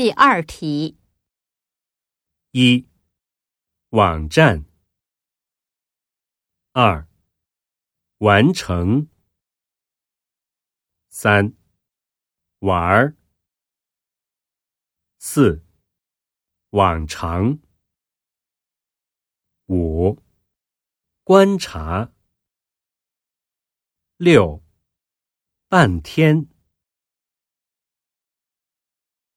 第二题。一。网站。二。完成。三。玩儿。四。往常。五。观察。六。半天。